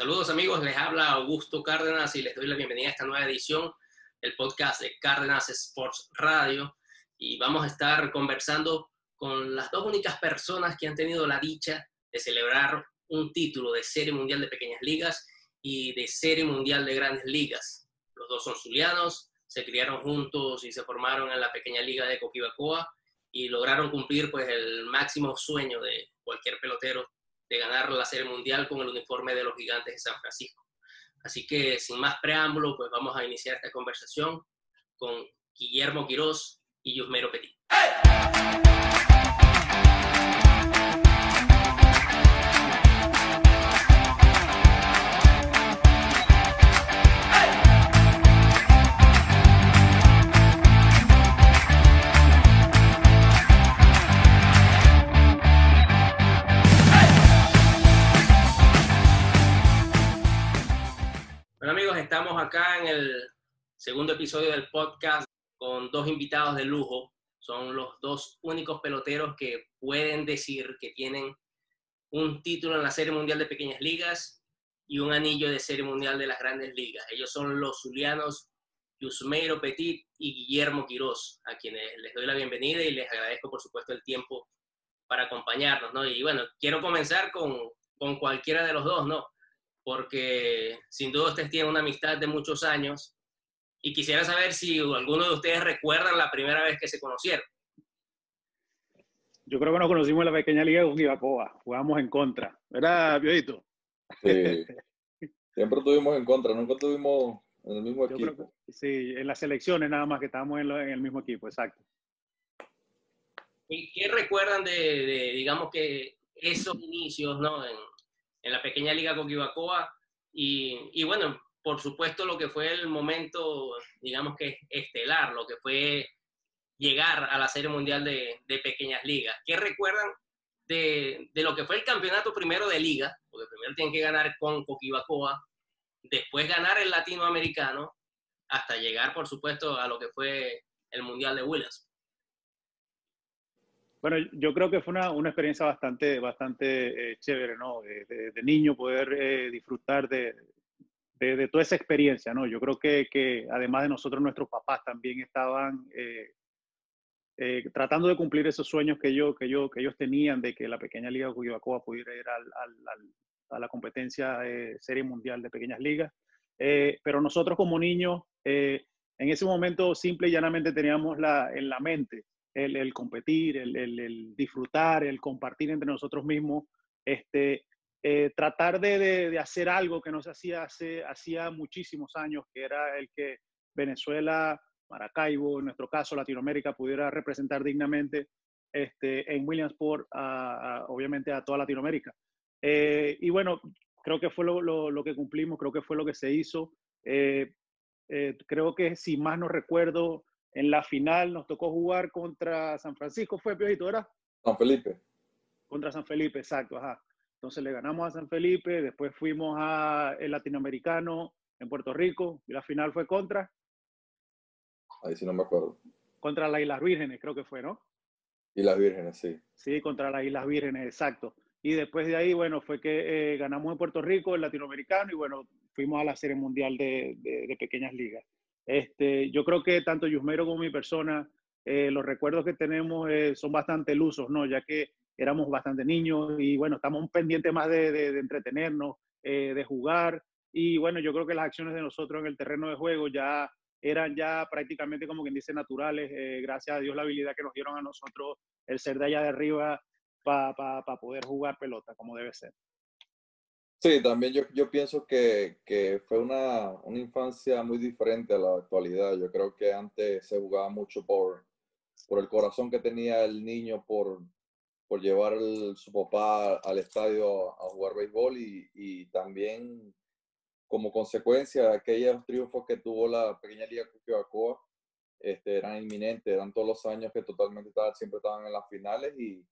Saludos amigos, les habla Augusto Cárdenas y les doy la bienvenida a esta nueva edición del podcast de Cárdenas Sports Radio. Y vamos a estar conversando con las dos únicas personas que han tenido la dicha de celebrar un título de Serie Mundial de Pequeñas Ligas y de Serie Mundial de Grandes Ligas. Los dos son zulianos, se criaron juntos y se formaron en la pequeña liga de Coquibacoa y lograron cumplir pues el máximo sueño de cualquier pelotero de ganar la Serie Mundial con el uniforme de los Gigantes de San Francisco. Así que sin más preámbulo, pues vamos a iniciar esta conversación con Guillermo Quirós y Yusmero Petit. Estamos acá en el segundo episodio del podcast con dos invitados de lujo. Son los dos únicos peloteros que pueden decir que tienen un título en la Serie Mundial de Pequeñas Ligas y un anillo de Serie Mundial de las Grandes Ligas. Ellos son los zulianos Yusmeiro Petit y Guillermo Quirós, a quienes les doy la bienvenida y les agradezco, por supuesto, el tiempo para acompañarnos, ¿no? Y bueno, quiero comenzar con, con cualquiera de los dos, ¿no? Porque sin duda ustedes tienen una amistad de muchos años y quisiera saber si alguno de ustedes recuerdan la primera vez que se conocieron. Yo creo que nos conocimos en la pequeña liga de Univacoa, jugamos en contra, ¿verdad, Piodito? Sí, siempre tuvimos en contra, nunca tuvimos en el mismo equipo. sí, en las selecciones nada más que estábamos en, el mismo equipo, exacto. ¿Y qué recuerdan de, de digamos que esos inicios, ¿no? En, en la pequeña liga Coquibacoa y, y bueno, por supuesto lo que fue el momento, digamos que estelar, lo que fue llegar a la Serie Mundial de, de Pequeñas Ligas. ¿Qué recuerdan de, de, lo que fue el campeonato primero de liga? Porque primero tienen que ganar con Coquibacoa, después ganar el latinoamericano, hasta llegar, por supuesto, a lo que fue el Mundial de Williams. Bueno, yo creo que fue una, una experiencia bastante, bastante eh, chévere, ¿no? De, niño poder eh, disfrutar de, de, toda esa experiencia, ¿no? Yo creo que, que, además de nosotros, nuestros papás también estaban eh, tratando de cumplir esos sueños que, yo, que, yo, que ellos tenían de que la pequeña liga de Cuyibacoa pudiera ir al, al, a la competencia Serie Mundial de Pequeñas Ligas. pero nosotros como niños, en ese momento simple y llanamente teníamos la, en la mente el, competir, el, disfrutar, el compartir entre nosotros mismos, este, eh, tratar de, hacer algo que no se hacía hace hacía muchísimos años, que era el que Venezuela, Maracaibo, en nuestro caso Latinoamérica, pudiera representar dignamente este, en Williamsport, obviamente a toda Latinoamérica. Eh, y bueno, creo que fue lo, que cumplimos, creo que fue lo que se hizo. Eh, creo que si más no recuerdo, en la final nos tocó jugar contra San Francisco, fue Piojito, ¿verdad? San Felipe. Contra San Felipe, exacto, ajá. Entonces le ganamos a San Felipe, después fuimos a el latinoamericano en Puerto Rico y la final fue contra. Ahí sí no me acuerdo. Contra las Islas Vírgenes, creo que fue, ¿no? Islas Vírgenes, sí. Sí, contra las Islas Vírgenes, exacto. Y después de ahí, bueno, fue que eh, ganamos en Puerto Rico, el latinoamericano, y bueno, fuimos a la Serie Mundial de, de pequeñas ligas. Este, yo creo que tanto Yusmero como mi persona, eh, los recuerdos que tenemos eh, son bastante lusos, ¿no? Ya que éramos bastante niños y bueno, estamos pendientes más de, entretenernos, eh, de jugar. Y bueno, yo creo que las acciones de nosotros en el terreno de juego ya eran ya prácticamente como quien dice naturales, gracias a Dios la habilidad que nos dieron a nosotros el ser de allá de arriba para pa, poder jugar pelota como debe ser. Sí, también yo, yo pienso que, que fue una, una, infancia muy diferente a la actualidad. Yo creo que antes se jugaba mucho por, por el corazón que tenía el niño por, por llevar su papá al estadio a jugar béisbol y, y, también como consecuencia de aquellos triunfos que tuvo la pequeña liga Cuquibacoa, este, eran inminentes, eran todos los años que totalmente estaban, siempre estaban en las finales y,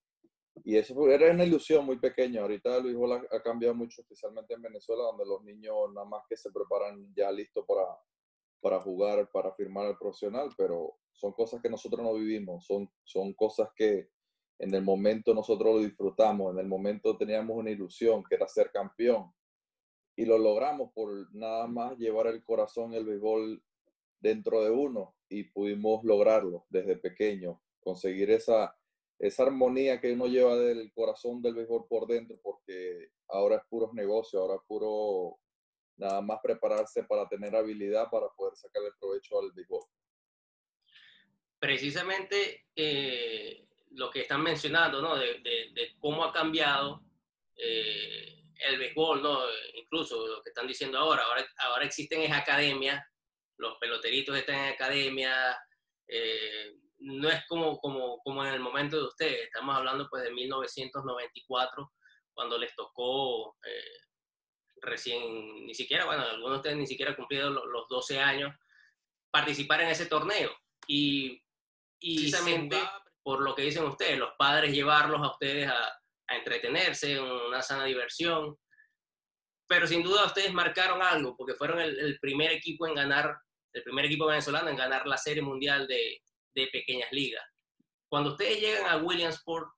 y eso era una ilusión muy pequeña. Ahorita Luis Bola ha cambiado mucho, especialmente en Venezuela, donde los niños nada más que se preparan ya listos para, para jugar, para firmar el profesional, pero son cosas que nosotros no vivimos, son, son cosas que en el momento nosotros lo disfrutamos, en el momento teníamos una ilusión que era ser campeón. y lo logramos por nada más llevar el corazón, el béisbol dentro de uno y pudimos lograrlo desde pequeño, conseguir esa, esa armonía que uno lleva del corazón del béisbol por dentro, porque ahora es puro negocio, ahora es puro nada más prepararse para tener habilidad para poder sacarle provecho al béisbol. Precisamente eh, lo que están mencionando, ¿no? De, de, cómo ha cambiado eh, el béisbol, ¿no? Incluso lo que están diciendo ahora, ahora, ahora existen es academias, los peloteritos están en academia, eh, no es como, como, como en el momento de ustedes, estamos hablando pues de 1994, cuando les tocó recién, ni siquiera, bueno, algunos de ustedes ni siquiera cumplido los 12 años, participar en ese torneo. Y, y precisamente por lo que dicen ustedes, los padres llevarlos a ustedes a, a entretenerse, en una sana diversión. Pero sin duda ustedes marcaron algo, porque fueron el, primer equipo en ganar, el primer equipo venezolano en ganar la Serie Mundial de, de pequeñas ligas. Cuando ustedes llegan a Williamsport,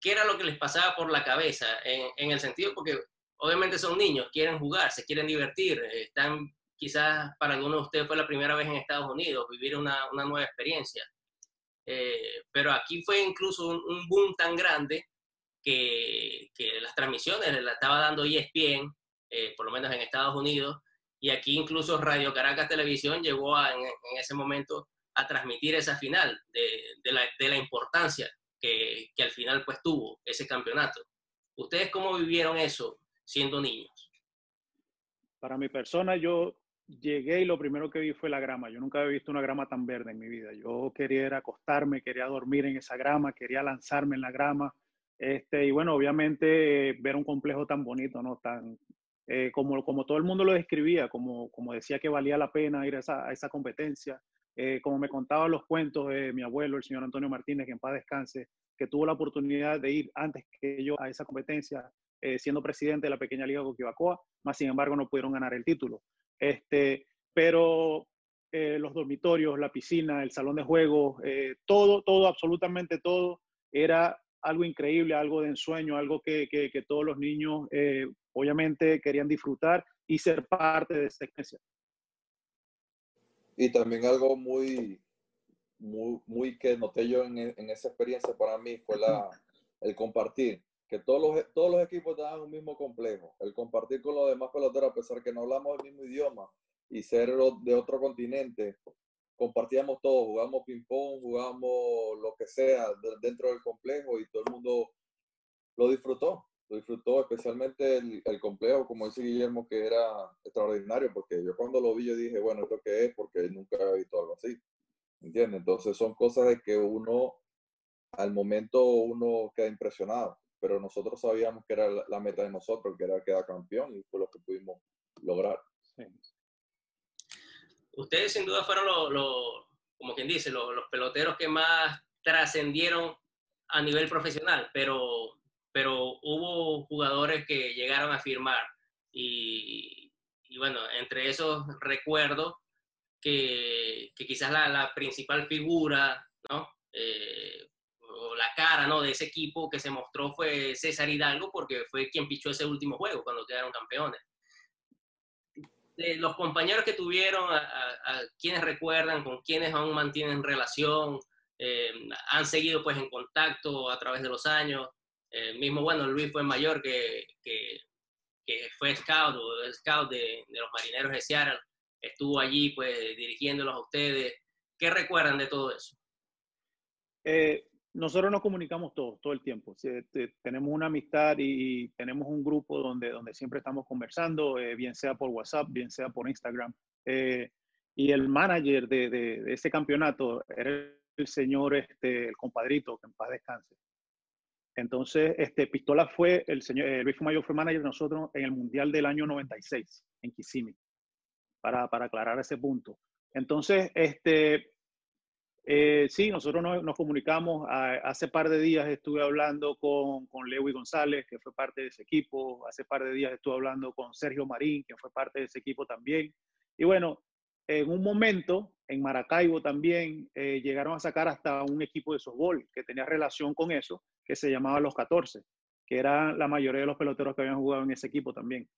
¿qué era lo que les pasaba por la cabeza? En, el sentido, porque obviamente son niños, quieren jugar, se quieren divertir, están quizás para algunos de ustedes fue la primera vez en Estados Unidos, vivir una, nueva experiencia. Eh, pero aquí fue incluso un, boom tan grande que, las transmisiones las estaba dando ESPN, eh, por lo menos en Estados Unidos, y aquí incluso Radio Caracas Televisión llegó a, en, ese momento a transmitir esa final de, la, importancia que, al final pues tuvo ese campeonato. ¿Ustedes cómo vivieron eso siendo niños? Para mi persona, yo llegué y lo primero que vi fue la grama. Yo nunca había visto una grama tan verde en mi vida. Yo quería acostarme, quería dormir en esa grama, quería lanzarme en la grama. Este, y bueno, obviamente ver un complejo tan bonito, ¿no? Tan, eh, como, como todo el mundo lo describía, como, como decía que valía la pena ir a esa, a esa competencia. Eh, como me contaban los cuentos de mi abuelo, el señor Antonio Martínez, que en paz descanse, que tuvo la oportunidad de ir antes que yo a esa competencia, eh, siendo presidente de la pequeña liga Coquibacoa, más sin embargo no pudieron ganar el título. Este, pero eh, los dormitorios, la piscina, el salón de juegos, todo, todo, absolutamente todo, era algo increíble, algo de ensueño, algo que, que, que todos los niños obviamente querían disfrutar y ser parte de esa experiencia. Y también algo muy, muy, muy que noté yo en, en esa experiencia para mí fue la, el compartir que todos los, todos los equipos dan un mismo complejo. El compartir con los demás peloteros, a pesar que no hablamos el mismo idioma y ser de otro continente, compartíamos todo, jugamos ping-pong, jugamos lo que sea dentro del complejo y todo el mundo lo disfrutó. Lo disfrutó especialmente el, el complejo, como dice Guillermo, que era extraordinario, porque yo cuando lo vi yo dije, bueno, ¿esto qué es? Porque nunca había visto algo así. ¿Entiendes? Entonces son cosas de que uno, al momento uno queda impresionado pero nosotros sabíamos que era la meta de nosotros, que era quedar campeón y fue lo que pudimos lograr. Ustedes sin duda fueron los, como quien dice, los, peloteros que más trascendieron a nivel profesional, pero, pero hubo jugadores que llegaron a firmar y, y bueno, entre esos recuerdo que, que quizás la, la, principal figura, ¿no? Eh, la cara ¿no? de ese equipo que se mostró fue César Hidalgo porque fue quien pichó ese último juego cuando quedaron campeones. De los compañeros que tuvieron, a, a, quienes recuerdan, con quienes aún mantienen relación, eh, han seguido pues en contacto a través de los años. Eh, mismo, bueno, Luis fue mayor que, que, fue scout, o scout de, de, los marineros de Seattle, estuvo allí pues dirigiéndolos a ustedes. ¿Qué recuerdan de todo eso? Eh, nosotros nos comunicamos todo, todo el tiempo. tenemos una amistad y, tenemos un grupo donde, donde siempre estamos conversando, eh, bien sea por WhatsApp, bien sea por Instagram. Eh, y el manager de, de, ese campeonato era el señor, este, el compadrito, que en paz descanse. Entonces, este, Pistola fue, el señor, eh, Luis Fumayo fue manager de nosotros en el Mundial del año 96, en Kissimmee, para, para aclarar ese punto. Entonces, este, eh, sí, nosotros nos, nos comunicamos. hace par de días estuve hablando con, con González, que fue parte de ese equipo. Hace par de días estuve hablando con Sergio Marín, que fue parte de ese equipo también. Y bueno, en un momento, en Maracaibo también, eh, llegaron a sacar hasta un equipo de softball que tenía relación con eso, que se llamaba Los 14, que era la mayoría de los peloteros que habían jugado en ese equipo también.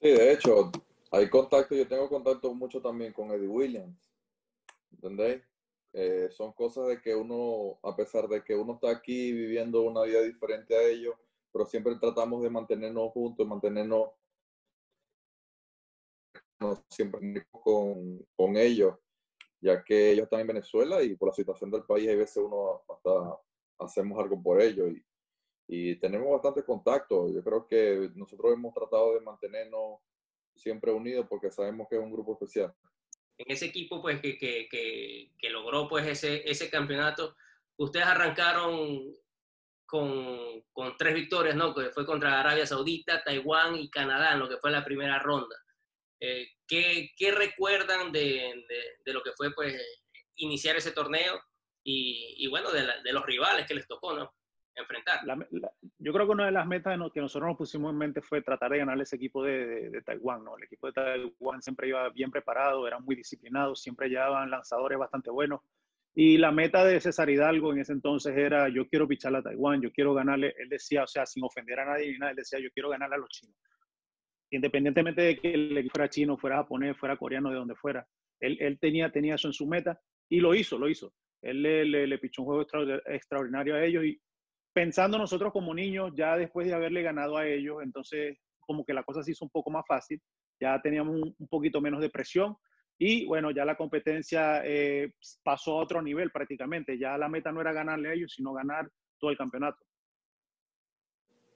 Sí, de hecho, hay contacto, yo tengo contacto mucho también con Eddie Williams, ¿entendéis? Eh, son cosas de que uno, a pesar de que uno está aquí viviendo una vida diferente a ellos, pero siempre tratamos de mantenernos juntos, mantenernos siempre con, con ellos, ya que ellos están en Venezuela y por la situación del país, hay veces uno hasta hacemos algo por ellos y, tenemos bastante contacto. Yo creo que nosotros hemos tratado de mantenernos siempre unidos porque sabemos que es un grupo especial en ese equipo pues que, que, que, logró pues ese, ese campeonato, ustedes arrancaron con, con, tres victorias, ¿no? Que fue contra Arabia Saudita, Taiwán y Canadá en lo que fue la primera ronda. Eh, ¿qué, ¿qué, recuerdan de, lo que fue pues iniciar ese torneo y, y bueno, de, los rivales que les tocó, ¿no? enfrentar. yo creo que una de las metas que nosotros nos pusimos en mente fue tratar de ganar ese equipo de, de, Taiwán, ¿no? El equipo de Taiwán siempre iba bien preparado, eran muy disciplinados, siempre llevaban lanzadores bastante buenos. Y la meta de César Hidalgo en ese entonces era, yo quiero pichar a Taiwán, yo quiero ganarle, él decía, o sea, sin ofender a nadie ni nada, él decía, yo quiero ganarle a los chinos. Independientemente de que el equipo fuera chino, fuera japonés, fuera coreano, de donde fuera. Él, tenía eso en su meta y lo hizo, lo hizo. Él le, le, le pichó un juego extraordinario a ellos y pensando nosotros como niños, ya después de haberle ganado a ellos, entonces como que la cosa se hizo un poco más fácil, ya teníamos un, poquito menos de presión y bueno, ya la competencia eh, pasó a otro nivel prácticamente, ya la meta no era ganarle a ellos, sino ganar todo el campeonato.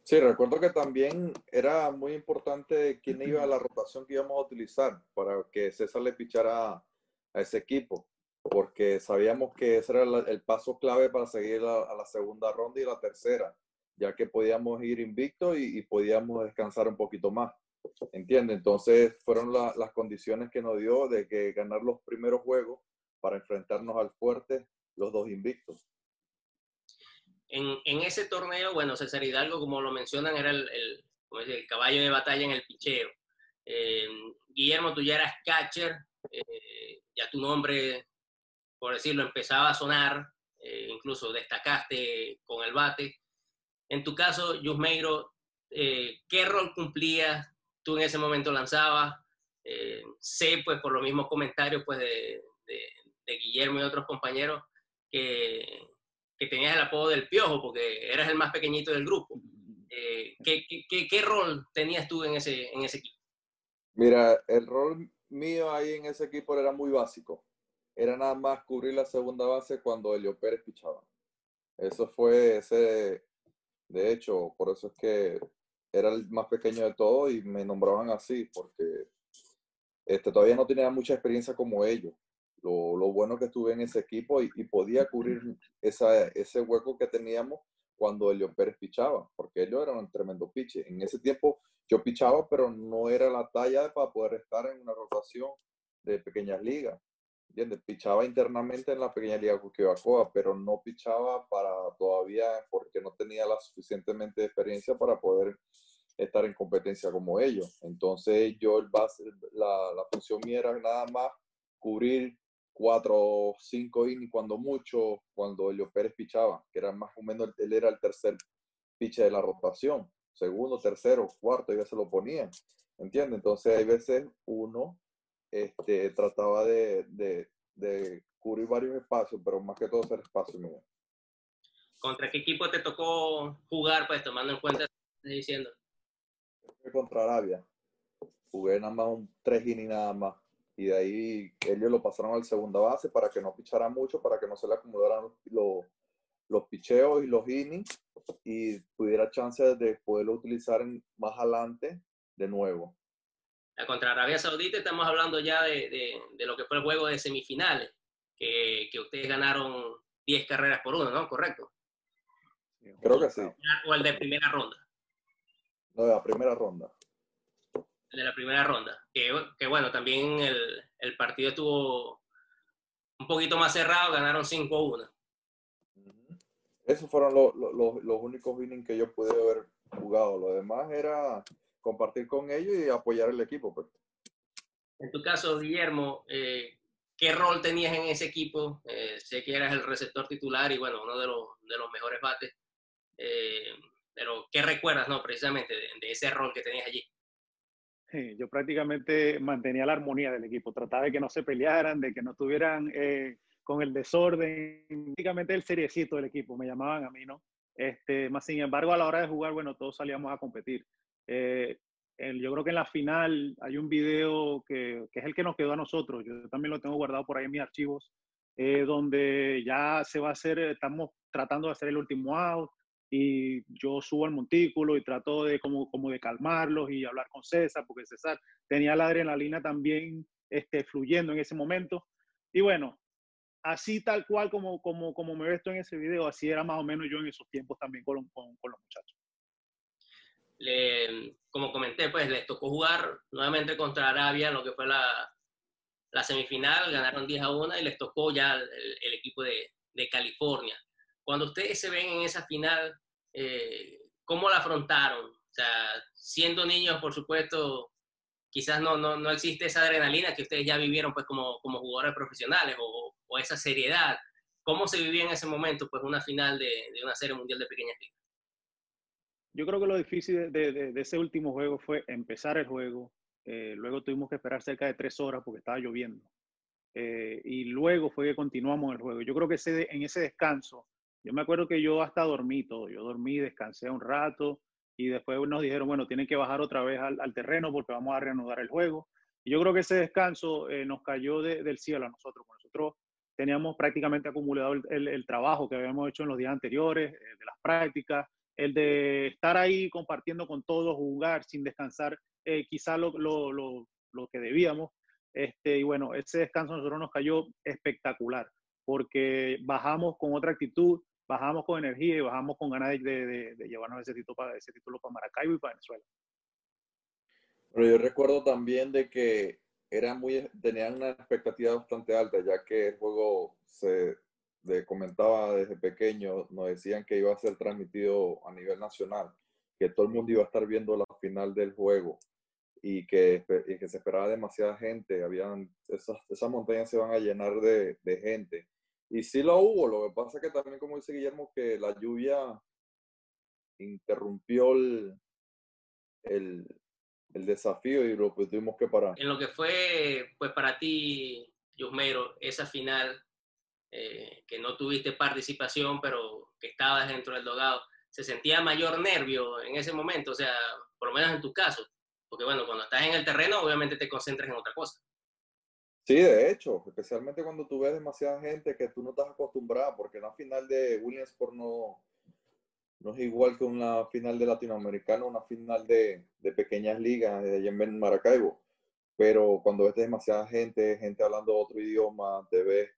Sí, recuerdo que también era muy importante quién iba a la rotación que íbamos a utilizar para que César le pichara a ese equipo porque sabíamos que ese era el paso clave para seguir a, la segunda ronda y la tercera, ya que podíamos ir invicto y, podíamos descansar un poquito más. ¿Entiendes? Entonces fueron las condiciones que nos dio de que ganar los primeros juegos para enfrentarnos al fuerte, los dos invictos. En, en ese torneo, bueno, César Hidalgo, como lo mencionan, era el, el, el caballo de batalla en el picheo. Eh, Guillermo, tú ya eras catcher, eh, ya tu nombre por decirlo, empezaba a sonar, eh, incluso destacaste con el bate. En tu caso, Yusmeiro, eh, ¿qué rol cumplías? Tú en ese momento lanzabas. Eh, sé, pues, por los mismos comentarios pues, de, Guillermo y otros compañeros, que, que, tenías el apodo del piojo, porque eras el más pequeñito del grupo. ¿qué, qué, qué, rol tenías tú en ese, en ese equipo? Mira, el rol mío ahí en ese equipo era muy básico era nada más cubrir la segunda base cuando Elio Pérez pichaba. Eso fue ese, de hecho, por eso es que era el más pequeño de todos y me nombraban así, porque este, todavía no tenía mucha experiencia como ellos. Lo, lo bueno que estuve en ese equipo y, podía cubrir esa, ese hueco que teníamos cuando Elio Pérez pichaba, porque Elio era un tremendo piche. En ese tiempo yo pichaba, pero no era la talla para poder estar en una rotación de pequeñas ligas. ¿entiendes? Pichaba internamente en la pequeña liga Cuquibacoa, pero no pichaba para todavía, porque no tenía la suficientemente experiencia para poder estar en competencia como ellos. Entonces yo el base, la, la función mía era nada más cubrir cuatro o cinco innings cuando mucho, cuando Elio Pérez pichaba, que era más o menos, él era el tercer piche de la rotación, segundo, tercero, cuarto, y ya se lo ponían, ¿entiendes? Entonces hay veces uno este, trataba de, de, de, cubrir varios espacios, pero más que todo ser espacio. ¿Contra qué equipo te tocó jugar, pues tomando en cuenta diciendo? Contra Arabia. Jugué nada más un tres innings nada más. Y de ahí ellos lo pasaron al segunda base para que no pichara mucho, para que no se le acumularan los, los picheos y los innings y pudiera chance de poderlo utilizar en, más adelante de nuevo contra Arabia Saudita estamos hablando ya de, de, lo que fue el juego de semifinales, que, que, ustedes ganaron 10 carreras por uno, ¿no? ¿Correcto? Creo que sí. O el de primera ronda. No, de la primera ronda. De la primera ronda. Que, que bueno, también el, el, partido estuvo un poquito más cerrado, ganaron 5-1. Esos fueron los, los, los únicos innings que yo pude haber jugado. Lo demás era compartir con ellos y apoyar el equipo. Pues. En tu caso, Guillermo, eh, ¿qué rol tenías en ese equipo? Eh, sé que eras el receptor titular y bueno, uno de los, de los mejores bates. Eh, pero, ¿qué recuerdas, no, precisamente, de, ese rol que tenías allí? yo prácticamente mantenía la armonía del equipo, trataba de que no se pelearan, de que no estuvieran eh, con el desorden, prácticamente el seriecito del equipo, me llamaban a mí, ¿no? Este, más sin embargo, a la hora de jugar, bueno, todos salíamos a competir. Eh, yo creo que en la final hay un video que, que, es el que nos quedó a nosotros, yo también lo tengo guardado por ahí en mis archivos, eh, donde ya se va a hacer, estamos tratando de hacer el último out, y yo subo al montículo y trato de como, como de calmarlos y hablar con César, porque César tenía la adrenalina también este, fluyendo en ese momento. Y bueno, así tal cual como, como, como me ves tú en ese video, así era más o menos yo en esos tiempos también con, con, con los muchachos. como comenté, pues les tocó jugar nuevamente contra Arabia, lo que fue la, la semifinal, ganaron 10 a 1 y les tocó ya el, el equipo de, de California. Cuando ustedes se ven en esa final, eh, ¿cómo la afrontaron? O sea, siendo niños, por supuesto, quizás no, no, no, existe esa adrenalina que ustedes ya vivieron pues como, como jugadores profesionales o, o, esa seriedad. ¿Cómo se vivía en ese momento pues una final de, de una serie mundial de pequeñas ligas? Yo creo que lo difícil de, de, de ese último juego fue empezar el juego. Eh, luego tuvimos que esperar cerca de tres horas porque estaba lloviendo. Eh, y luego fue que continuamos el juego. Yo creo que ese, en ese descanso yo me acuerdo que yo hasta dormí todo, yo dormí, descansé un rato y después nos dijeron, bueno, tienen que bajar otra vez al, al terreno porque vamos a reanudar el juego. Y yo creo que ese descanso eh, nos cayó de, del cielo a nosotros. Nosotros teníamos prácticamente acumulado el, el, el, trabajo que habíamos hecho en los días anteriores, eh, de las prácticas, el de estar ahí compartiendo con todos, jugar sin descansar, eh, quizá lo, lo, lo, lo, que debíamos. Este, y bueno, ese descanso a nosotros nos cayó espectacular porque bajamos con otra actitud, bajamos con energía y bajamos con ganas de, de, de llevarnos ese título, para, ese título para Maracaibo y para Venezuela. Pero yo recuerdo también de que eran muy, tenían una expectativa bastante alta, ya que el juego se comentaba desde pequeño, nos decían que iba a ser transmitido a nivel nacional, que todo el mundo iba a estar viendo la final del juego y que, y que se esperaba demasiada gente, habían, esas, esas montañas se van a llenar de, de gente y sí lo hubo, lo que pasa es que también, como dice Guillermo, que la lluvia interrumpió el, el, el desafío y lo pues, tuvimos que parar. En lo que fue, pues para ti, Yusmero, esa final, eh, que no tuviste participación, pero que estabas dentro del dogado, ¿se sentía mayor nervio en ese momento? O sea, por lo menos en tu caso. Porque bueno, cuando estás en el terreno, obviamente te concentras en otra cosa. Sí, de hecho, especialmente cuando tú ves demasiada gente que tú no estás acostumbrada, porque la final de Williamsport no, no es igual que una final de Latinoamericano, una final de, de pequeñas ligas de allá en Maracaibo. Pero cuando ves demasiada gente, gente hablando otro idioma, te ves,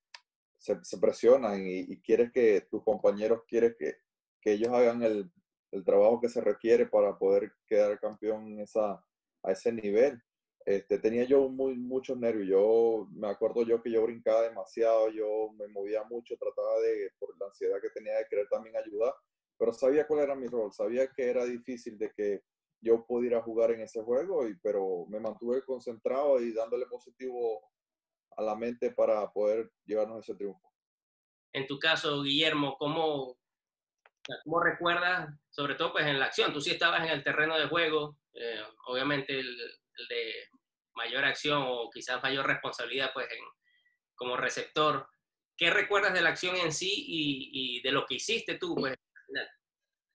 se, presionan y, quieres que tus compañeros, quieres que, que ellos hagan el, el, trabajo que se requiere para poder quedar campeón esa, a ese nivel este, tenía yo muy, muchos nervios. Yo me acuerdo yo que yo brincaba demasiado, yo me movía mucho, trataba de, por la ansiedad que tenía de querer también ayudar, pero sabía cuál era mi rol, sabía que era difícil de que yo pudiera jugar en ese juego, y, pero me mantuve concentrado y dándole positivo a la mente para poder llevarnos ese triunfo. En tu caso, Guillermo, ¿cómo, cómo recuerdas, sobre todo pues en la acción? Tú sí estabas en el terreno de juego, eh, obviamente el, de mayor acción o quizás mayor responsabilidad pues en, como receptor. ¿Qué recuerdas de la acción en sí y, de lo que hiciste tú? Pues?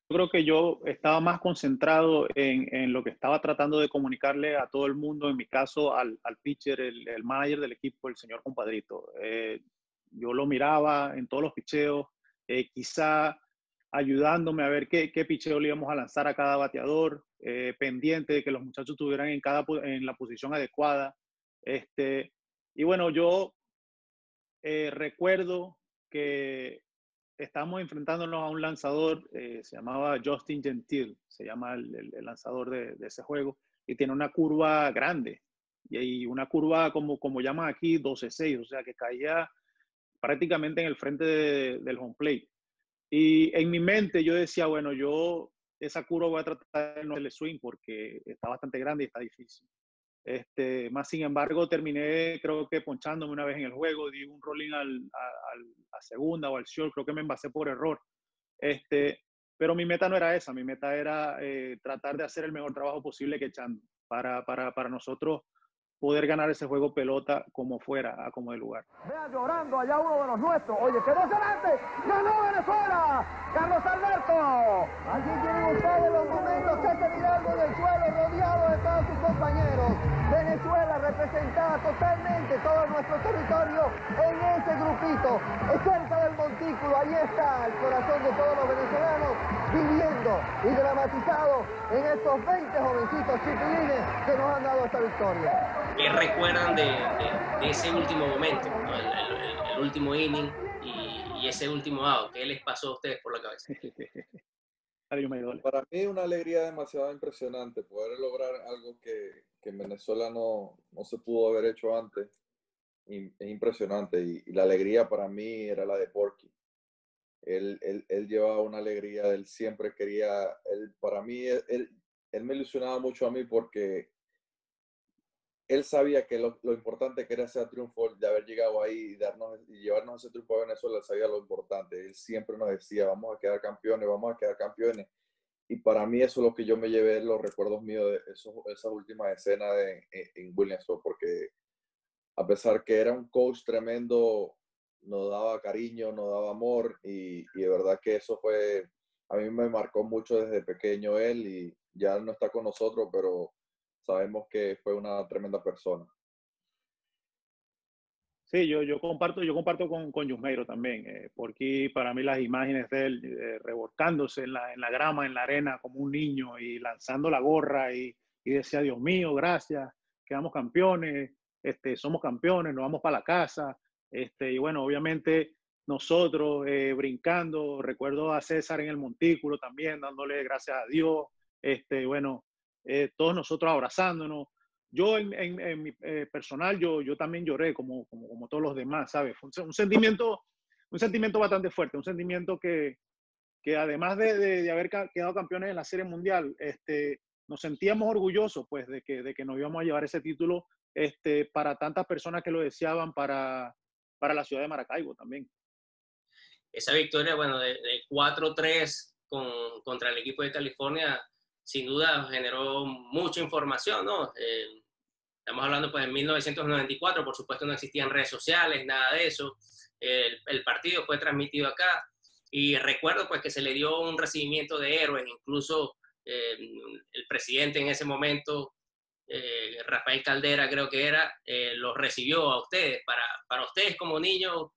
Yo creo que yo estaba más concentrado en, en, lo que estaba tratando de comunicarle a todo el mundo, en mi caso al, al pitcher, el, el, manager del equipo, el señor compadrito. Eh, yo lo miraba en todos los picheos, eh, quizá ayudándome a ver qué, qué picheo le íbamos a lanzar a cada bateador, eh, pendiente de que los muchachos estuvieran en, cada, en la posición adecuada. Este, y bueno, yo eh, recuerdo que estábamos enfrentándonos a un lanzador, eh, se llamaba Justin Gentil, se llama el, el, lanzador de, ese juego, y tiene una curva grande, y una curva como, como llaman aquí 12-6, o sea que caía prácticamente en el frente de, del home plate. Y en mi mente yo decía, bueno, yo esa curva voy a tratar de no hacerle swing porque está bastante grande y está difícil. Este, más sin embargo, terminé creo que ponchándome una vez en el juego, di un rolling al, al, a segunda o al short, creo que me envasé por error. Este, pero mi meta no era esa, mi meta era eh, tratar de hacer el mejor trabajo posible que echando. para, para, para nosotros poder ganar ese juego pelota como fuera, a como de lugar. Vean llorando allá uno de los nuestros. Oye, quedó adelante. ¡Ganó Venezuela! ¡Carlos Alberto! Allí tienen ustedes los momentos que se mirando en el suelo, rodeado de todos sus compañeros. Venezuela representada totalmente todo nuestro territorio en ese grupito, cerca del montículo. Ahí está el corazón de todos los venezolanos viviendo y dramatizado en estos 20 jovencitos chiquilines que nos han dado esta victoria. ¿Qué recuerdan de, ese último momento, el, último inning y, ese último out? ¿Qué les pasó a ustedes por la cabeza? Para mí es una alegría demasiado impresionante poder lograr algo que, en Venezuela no, se pudo haber hecho antes. es impresionante y, la alegría para mí era la de Porky. Él, él, llevaba una alegría, él siempre quería, él, para mí, él, él me ilusionaba mucho a mí porque él sabía que lo, importante que era ese triunfo de haber llegado ahí y, darnos, y llevarnos ese triunfo a Venezuela, él sabía lo importante. Él siempre nos decía, vamos a quedar campeones, vamos a quedar campeones. Y para mí eso es lo que yo me llevé, los recuerdos míos de esos, esas últimas escenas de, en, Williamson, porque a pesar que era un coach tremendo, nos daba cariño, nos daba amor y, y de verdad que eso fue, a mí me marcó mucho desde pequeño él y ya no está con nosotros, pero sabemos que fue una tremenda persona. Sí, yo, yo comparto, yo comparto con, con Yusmeiro también, eh, porque para mí las imágenes de él eh, revolcándose en la, en la, grama, en la arena, como un niño y lanzando la gorra y, y, decía, Dios mío, gracias, quedamos campeones, este, somos campeones, nos vamos para la casa. Este, y bueno, obviamente nosotros eh, brincando, recuerdo a César en el montículo también, dándole gracias a Dios. Este, bueno, eh, todos nosotros abrazándonos. Yo en, mi eh, personal, yo, yo también lloré como, como, como todos los demás, ¿sabes? Un, sentimiento, un sentimiento bastante fuerte, un sentimiento que, que además de, de, haber quedado campeones en la Serie Mundial, este, nos sentíamos orgullosos pues de que, de que nos íbamos a llevar ese título este, para tantas personas que lo deseaban para, para la ciudad de Maracaibo también. Esa victoria, bueno, de, de 4-3 con, contra el equipo de California sin duda generó mucha información, ¿no? Eh, estamos hablando pues en 1994, por supuesto no existían redes sociales, nada de eso. El, partido fue transmitido acá y recuerdo pues que se le dio un recibimiento de héroes, incluso eh, el presidente en ese momento, eh, Rafael Caldera creo que era, los recibió a ustedes. Para, para ustedes como niños,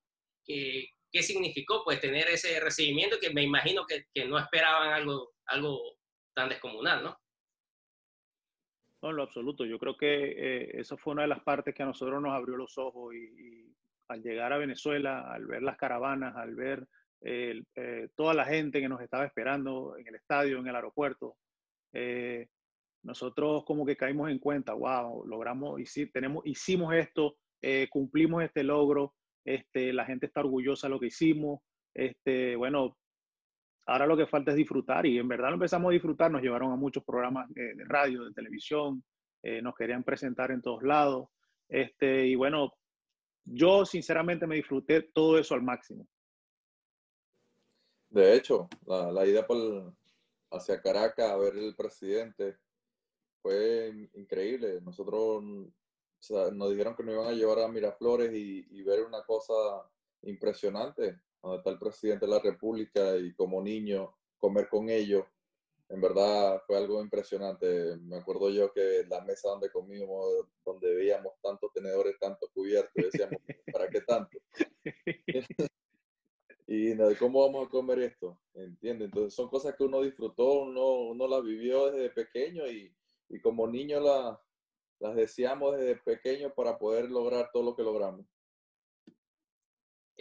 ¿qué, ¿qué, significó pues tener ese recibimiento que me imagino que, que no esperaban algo, algo tan descomunal, ¿no? No, en lo absoluto. Yo creo que eh, eso fue una de las partes que a nosotros nos abrió los ojos y, al llegar a Venezuela, al ver las caravanas, al ver eh, toda la gente que nos estaba esperando en el estadio, en el aeropuerto, eh, nosotros como que caímos en cuenta, wow, logramos, tenemos, hicimos esto, cumplimos este logro, este, la gente está orgullosa de lo que hicimos, este, bueno, Ahora lo que falta es disfrutar y en verdad lo empezamos a disfrutar. Nos llevaron a muchos programas de, radio, de televisión, eh, nos querían presentar en todos lados. Este, y bueno, yo sinceramente me disfruté todo eso al máximo. De hecho, la, la ida por, hacia Caracas a ver el presidente fue increíble. Nosotros nos dijeron que nos iban a llevar a Miraflores y, y ver una cosa impresionante donde está el presidente de la República y como niño comer con ellos, en verdad fue algo impresionante. Me acuerdo yo que la mesa donde comíamos, donde veíamos tantos tenedores, tantos cubiertos, decíamos, ¿para qué tanto? y ¿cómo vamos a comer esto? ¿Entiendes? Entonces son cosas que uno disfrutó, uno, uno las vivió desde pequeño y, y como niño la, las deseamos desde pequeño para poder lograr todo lo que logramos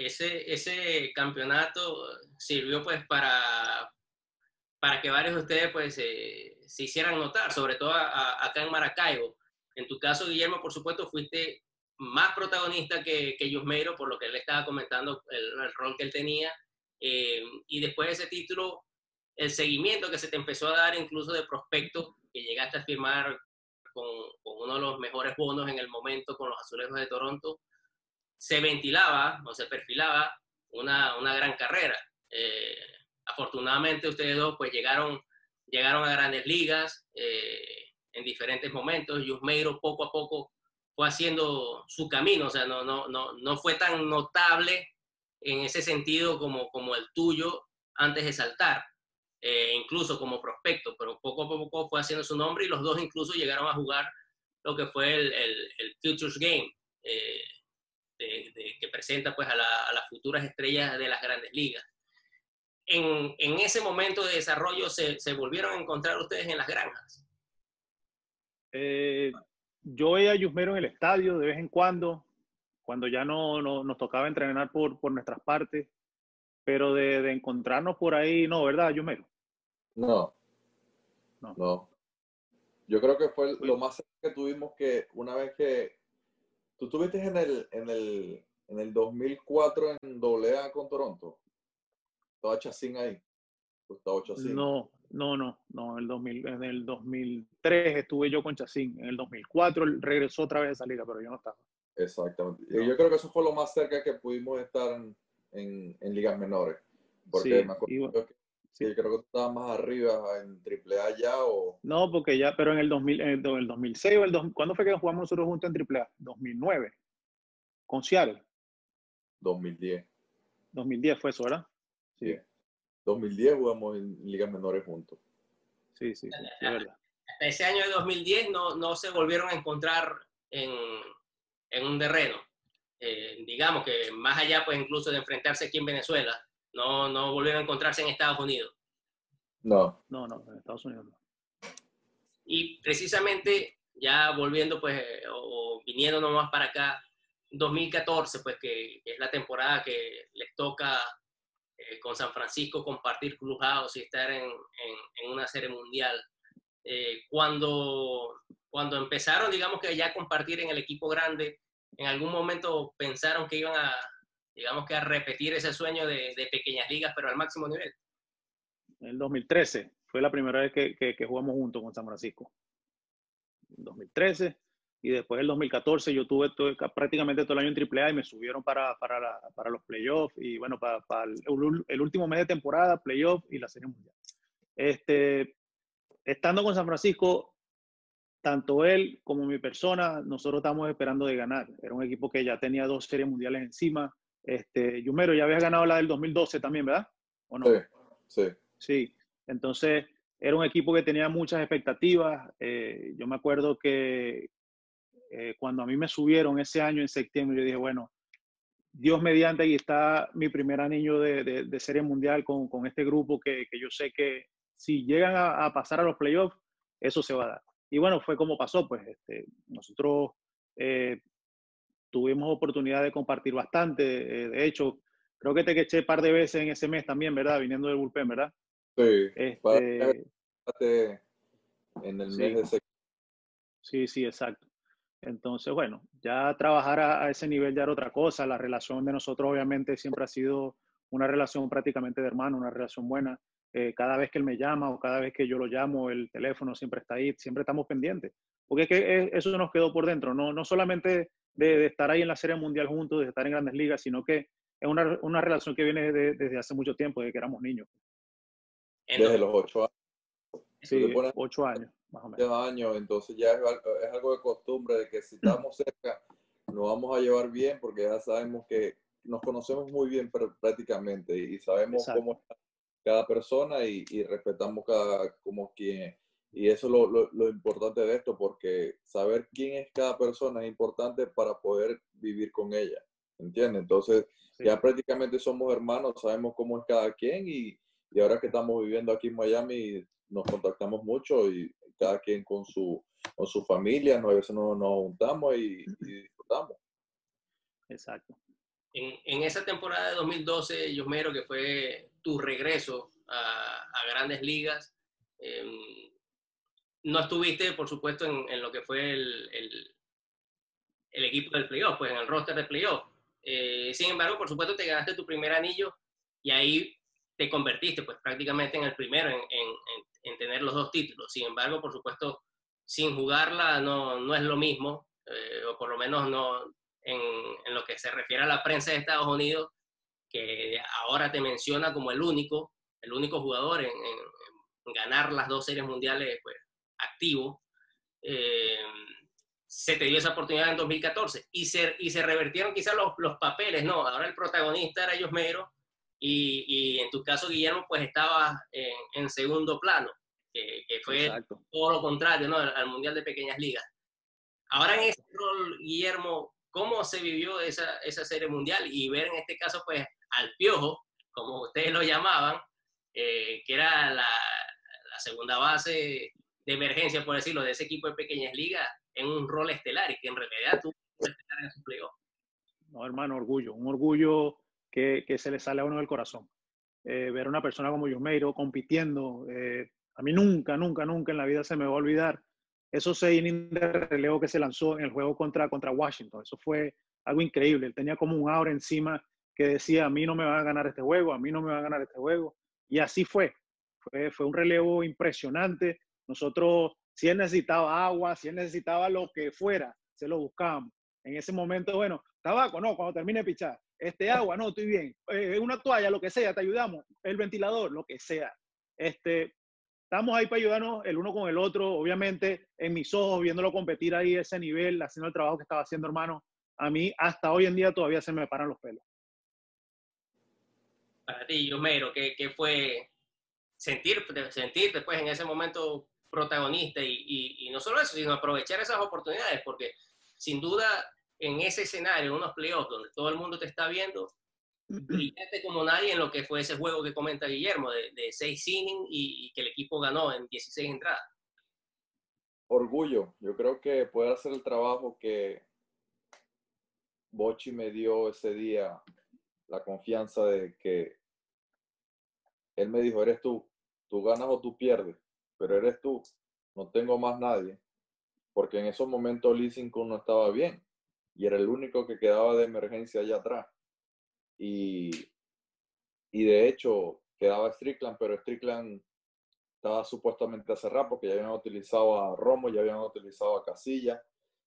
ese, ese campeonato sirvió pues para, para que varios de ustedes pues se hicieran notar, sobre todo acá en Maracaibo. En tu caso, Guillermo, por supuesto, fuiste más protagonista que, que Yusmeiro, por lo que él estaba comentando, el, rol que él tenía. Eh, y después de ese título, el seguimiento que se te empezó a dar incluso de prospecto, que llegaste a firmar con, con uno de los mejores bonos en el momento con los Azulejos de Toronto, se ventilaba o se perfilaba una, una gran carrera. Eh, afortunadamente ustedes dos pues llegaron, llegaron a grandes ligas, eh, en diferentes momentos. Yusmeiro poco a poco fue haciendo su camino, o sea, no, no, no, no fue tan notable en ese sentido como, como el tuyo antes de saltar, eh, incluso como prospecto, pero poco a poco fue haciendo su nombre y los dos incluso llegaron a jugar lo que fue el, el, Futures Game, que presenta pues a, a, las futuras estrellas de las grandes ligas. En, en ese momento de desarrollo se, se, volvieron a encontrar ustedes en las granjas. Eh, yo veía a Yusmero en el estadio de vez en cuando, cuando ya no, no nos tocaba entrenar por, por nuestras partes, pero de, de, encontrarnos por ahí, no, ¿verdad, Yusmero? No. No. no. Yo creo que fue lo más que tuvimos que una vez que tú estuviste en el, en el, en el 2004 en AA con Toronto. Estaba Chacín ahí. No, no, no, no. El 2000, en el 2003 estuve yo con Chacín. En el 2004 regresó otra vez a esa liga, pero yo no estaba. Exactamente. y Yo creo que eso fue lo más cerca que pudimos estar en, en, ligas menores. Porque me acuerdo que Sí. Yo creo que estaba más arriba en AAA ya o... No, porque ya, pero en el, 2000, en el 2006 o el... ¿Cuándo fue que jugamos nosotros juntos en AAA? 2009. Con Seattle. 2010. 2010 fue eso, ¿verdad? Sí. 2010 jugamos en ligas menores juntos. Sí, sí, sí, es verdad. Ese año de 2010 no, no se volvieron a encontrar en, en un terreno. Eh, digamos que más allá, pues incluso de enfrentarse aquí en Venezuela, no, no volvieron a encontrarse en Estados Unidos. No. No, no, en Estados Unidos no. Y precisamente, ya volviendo, pues, o, viniendo nomás para acá, 2014, pues, que, es la temporada que les toca eh, con San Francisco compartir clubhouse y estar en, en, una serie mundial. Eh, cuando, cuando empezaron, digamos que ya compartir en el equipo grande, en algún momento pensaron que iban a, digamos que a repetir ese sueño de, pequeñas ligas, pero al máximo nivel. En el 2013 fue la primera vez que, que, jugamos juntos con San Francisco. En 2013 y después el 2014 yo tuve prácticamente todo el año en AAA y me subieron para, para, para los playoffs y bueno, para, para el, último mes de temporada, playoffs y la Serie Mundial. Este, estando con San Francisco, tanto él como mi persona, nosotros estamos esperando de ganar. Era un equipo que ya tenía dos series mundiales encima. Este, Yumero, ya habías ganado la del 2012 también, ¿verdad? ¿O no? Sí, sí. Sí, entonces era un equipo que tenía muchas expectativas. Eh, yo me acuerdo que eh, cuando a mí me subieron ese año en septiembre, yo dije, bueno, Dios mediante, ahí está mi primer anillo de, de, Serie Mundial con, con este grupo que, que, yo sé que si llegan a, pasar a los playoffs, eso se va a dar. Y bueno, fue como pasó, pues este, nosotros eh, tuvimos oportunidad de compartir bastante. Eh, de hecho, creo que te queché un par de veces en ese mes también, ¿verdad? Viniendo del bullpen, ¿verdad? Sí. Este, en el mes de Sí, sí, exacto. Entonces, bueno, ya trabajar a, ese nivel ya era otra cosa. La relación de nosotros obviamente siempre ha sido una relación prácticamente de hermano, una relación buena. Eh, cada vez que él me llama o cada vez que yo lo llamo, el teléfono siempre está ahí, siempre estamos pendientes. Porque es que eso nos quedó por dentro, no, no solamente de, estar ahí en la Serie Mundial juntos, de estar en grandes ligas, sino que es una, una relación que viene desde hace mucho tiempo, desde que éramos niños. Desde los ocho años. Sí, ocho años, más o menos. años, entonces ya es, algo de costumbre de que si estamos cerca nos vamos a llevar bien porque ya sabemos que nos conocemos muy bien prácticamente y sabemos cómo está cada persona y, y, respetamos cada como quien y eso es lo, lo, importante de esto, porque saber quién es cada persona es importante para poder vivir con ella, ¿entiendes? Entonces, ya prácticamente somos hermanos, sabemos cómo es cada quien y, y, ahora que estamos viviendo aquí en Miami, nos contactamos mucho y cada quien con su, con su familia, a veces nos, nos juntamos y, disfrutamos. Exacto. En, en, esa temporada de 2012, Yosmero, que fue tu regreso a, a grandes ligas, eh, no estuviste, por supuesto, en, lo que fue el, el, equipo del playoff, pues en el roster de playoff. Eh, sin embargo, por supuesto, te ganaste tu primer anillo y ahí te convertiste, pues prácticamente en el primero en, en, tener los dos títulos. Sin embargo, por supuesto, sin jugarla no, no es lo mismo, eh, o por lo menos no en, en lo que se refiere a la prensa de Estados Unidos, que ahora te menciona como el único, el único jugador en, ganar las dos series mundiales, pues activo. eh, se te dio esa oportunidad en 2014 y se, y se revertieron quizás los, los papeles, ¿no? Ahora el protagonista era Mero y, y en tu caso, Guillermo, pues estaba en, en segundo plano, que, que fue todo lo contrario, ¿no? Al, al Mundial de Pequeñas Ligas. Ahora en ese rol, Guillermo, ¿cómo se vivió esa, esa serie mundial? Y ver en este caso, pues, al Piojo, como ustedes lo llamaban, eh, que era la, la, segunda base de emergencia, por decirlo, de ese equipo de pequeñas ligas, en un rol estelar y que en realidad un estelar en su playoff. No, hermano, orgullo, un orgullo que, que, se le sale a uno del corazón. Eh, ver a una persona como Yusmeiro compitiendo, eh, a mí nunca, nunca, nunca en la vida se me va a olvidar esos seis innings de relevo que se lanzó en el juego contra, contra Washington. Eso fue algo increíble. Él tenía como un aura encima que decía, a mí no me van a ganar este juego, a mí no me van a ganar este juego. Y así fue. Fue, fue un relevo impresionante. Nosotros, si él necesitaba agua, si él necesitaba lo que fuera, se lo buscábamos. En ese momento, bueno, tabaco, no, cuando termine de pichar. Este agua, no, estoy bien. Eh, una toalla, lo que sea, te ayudamos. El ventilador, lo que sea. Este, estamos ahí para ayudarnos el uno con el otro, obviamente en mis ojos, viéndolo competir ahí a ese nivel, haciendo el trabajo que estaba haciendo, hermano, a mí hasta hoy en día todavía se me paran los pelos. Para ti, Homero, ¿qué, qué fue sentir, sentir después en ese momento protagonista y, y, y, no solo eso, sino aprovechar esas oportunidades, porque sin duda en ese escenario, en unos playoffs donde todo el mundo te está viendo, brillante como nadie en lo que fue ese juego que comenta Guillermo, de, de seis innings y, y, que el equipo ganó en 16 entradas. Orgullo. Yo creo que puede hacer el trabajo que Bochi me dio ese día, la confianza de que él me dijo, eres tú, tú ganas o tú pierdes, pero eres tú, no tengo más nadie, porque en esos momentos Lincoln no estaba bien y era el único que quedaba de emergencia allá atrás y, y de hecho quedaba Strickland, pero Strickland estaba supuestamente a cerrar porque ya habían utilizado a Romo, ya habían utilizado a Casilla,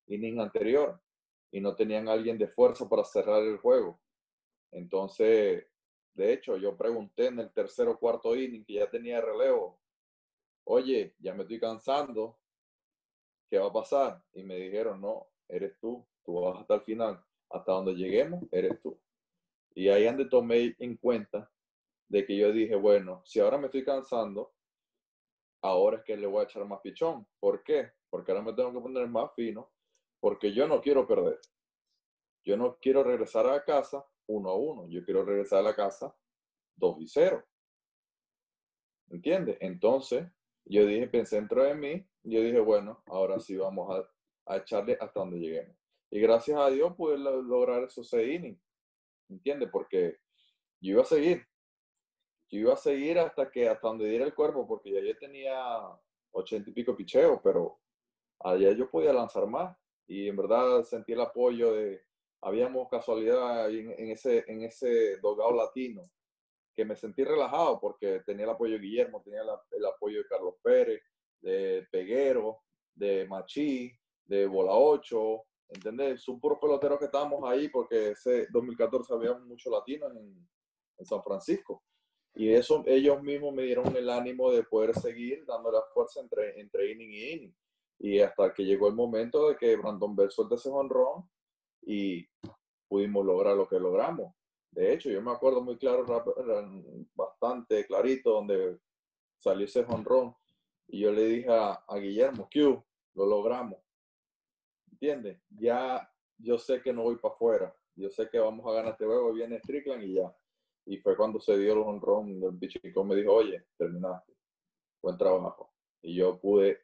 inning anterior, y no tenían alguien de fuerza para cerrar el juego. Entonces, de hecho, yo pregunté en el tercer o cuarto inning que ya tenía relevo, oye, ya me estoy cansando, ¿qué va a pasar? Y me dijeron, no, eres tú, tú vas hasta el final, hasta donde lleguemos, eres tú. Y ahí donde tomé en cuenta de que yo dije, bueno, si ahora me estoy cansando, ahora es que le voy a echar más pichón. ¿Por qué? Porque ahora me tengo que poner más fino, porque yo no quiero perder. Yo no quiero regresar a casa uno a uno. Yo quiero regresar a la casa dos y cero. ¿Entiendes? Entonces, yo dije, pensé dentro de mí, yo dije, bueno, ahora sí vamos a, a echarle hasta donde lleguemos. Y gracias a Dios pude lograr esos seis innings. ¿entiendes? Porque yo iba a seguir, yo iba a seguir hasta que, hasta donde diera el cuerpo, porque ya yo tenía ochenta y pico picheos, pero allá yo podía lanzar más y en verdad sentí el apoyo de, habíamos casualidad en, en ese, en ese dogado latino, que me sentí relajado porque tenía el apoyo de Guillermo, tenía el apoyo de Carlos Pérez, de Peguero, de Machí, de Bola 8, ¿entendés? Son puros peloteros que estábamos ahí porque ese 2014 había muchos latinos en, en, San Francisco. Y eso ellos mismos me dieron el ánimo de poder seguir dando la fuerza entre, entre inning y inning. Y hasta que llegó el momento de que Brandon Bell suelte ese honrón y pudimos lograr lo que logramos. De hecho, yo me acuerdo muy claro, bastante clarito, donde salió ese honrón. Y yo le dije a, Guillermo, Q, lo logramos ¿Entiendes? Ya yo sé que no voy para afuera. Yo sé que vamos a ganar este juego. Viene Strickland y ya. Y fue cuando se dio el honrón. El bichico me dijo, oye, terminaste. Buen trabajo. Y yo pude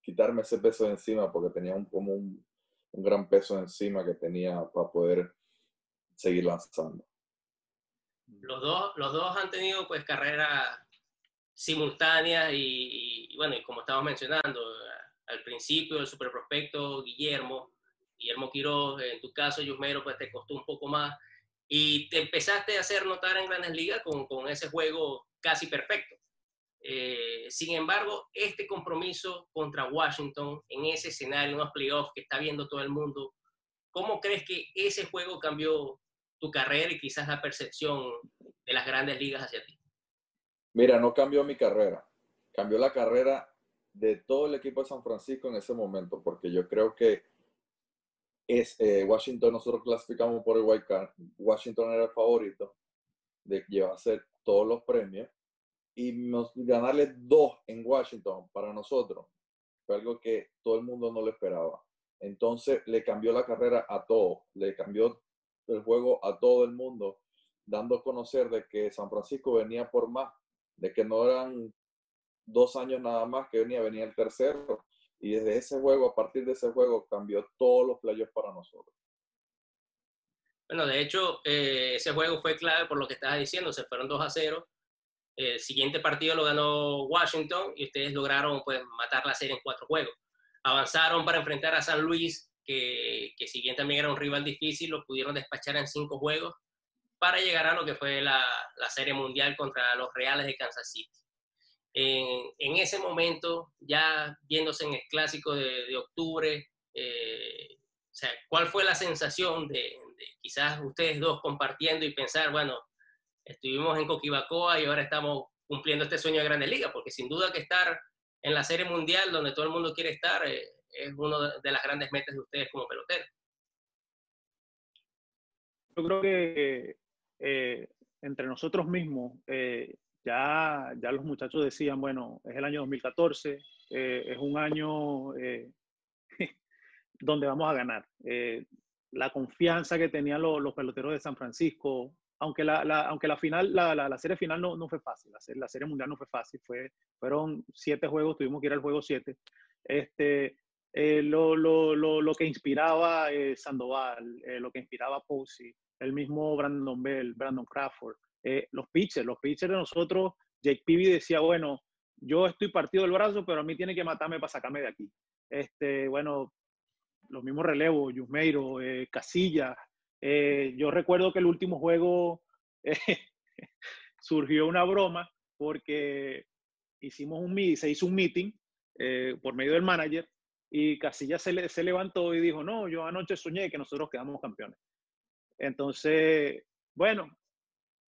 quitarme ese peso de encima porque tenía un, como un, un gran peso encima que tenía para poder seguir lanzando. Los dos, los dos han tenido pues carreras simultáneas y, y, bueno, y como estamos mencionando, al principio, el super prospecto Guillermo, Guillermo Quiroz, en tu caso, Yusmero, pues te costó un poco más y te empezaste a hacer notar en Grandes Ligas con, con ese juego casi perfecto. Eh, sin embargo, este compromiso contra Washington en ese escenario, unos playoffs que está viendo todo el mundo, ¿cómo crees que ese juego cambió tu carrera y quizás la percepción de las grandes ligas hacia ti? Mira, no cambió mi carrera, cambió la carrera de todo el equipo de San Francisco en ese momento, porque yo creo que es eh, Washington, nosotros clasificamos por el White Card, Washington era el favorito de llevarse todos los premios y nos, ganarle dos en Washington para nosotros fue algo que todo el mundo no lo esperaba. Entonces le cambió la carrera a todos, le cambió el juego a todo el mundo, dando a conocer de que San Francisco venía por más, de que no eran dos años nada más que venía, venía el tercero. Y desde ese juego, a partir de ese juego, cambió todos los playoffs para nosotros. Bueno, de hecho, eh, ese juego fue clave por lo que estabas diciendo, se fueron 2 a 0. El siguiente partido lo ganó Washington y ustedes lograron pues, matar la serie en cuatro juegos. Avanzaron para enfrentar a San Luis, que, que si bien también era un rival difícil, lo pudieron despachar en cinco juegos para llegar a lo que fue la, la serie mundial contra los Reales de Kansas City. En, en, ese momento, ya viéndose en el clásico de, de octubre, eh, o sea, ¿cuál fue la sensación de, de, quizás ustedes dos compartiendo y pensar, bueno, estuvimos en Coquibacoa y ahora estamos cumpliendo este sueño de Grandes Ligas? Porque sin duda que estar en la Serie Mundial, donde todo el mundo quiere estar, eh, es una de las grandes metas de ustedes como peloteros. Yo creo que eh, entre nosotros mismos, eh, ya, ya los muchachos decían, bueno, es el año 2014, eh, es un año donde vamos a ganar. La confianza que tenían los, los, peloteros de San Francisco, aunque la, la aunque la final, la, la, la, serie final no, no fue fácil, la serie, la serie, mundial no fue fácil, fue, fueron siete juegos, tuvimos que ir al juego siete. Este, eh, lo, lo, lo, lo, que inspiraba eh, Sandoval, eh, lo que inspiraba Posey, el mismo Brandon Bell, Brandon Crawford, los pitchers, los pitchers de nosotros, Jake Peavy decía, bueno, yo estoy partido del brazo, pero a mí tiene que matarme para sacarme de aquí. Este, bueno, los mismos relevos, Yusmeiro, Casillas. Yo recuerdo que el último juego surgió una broma porque hicimos un se hizo un meeting por medio del manager y Casillas se, le, se levantó y dijo, no, yo anoche soñé que nosotros quedamos campeones. Entonces, bueno,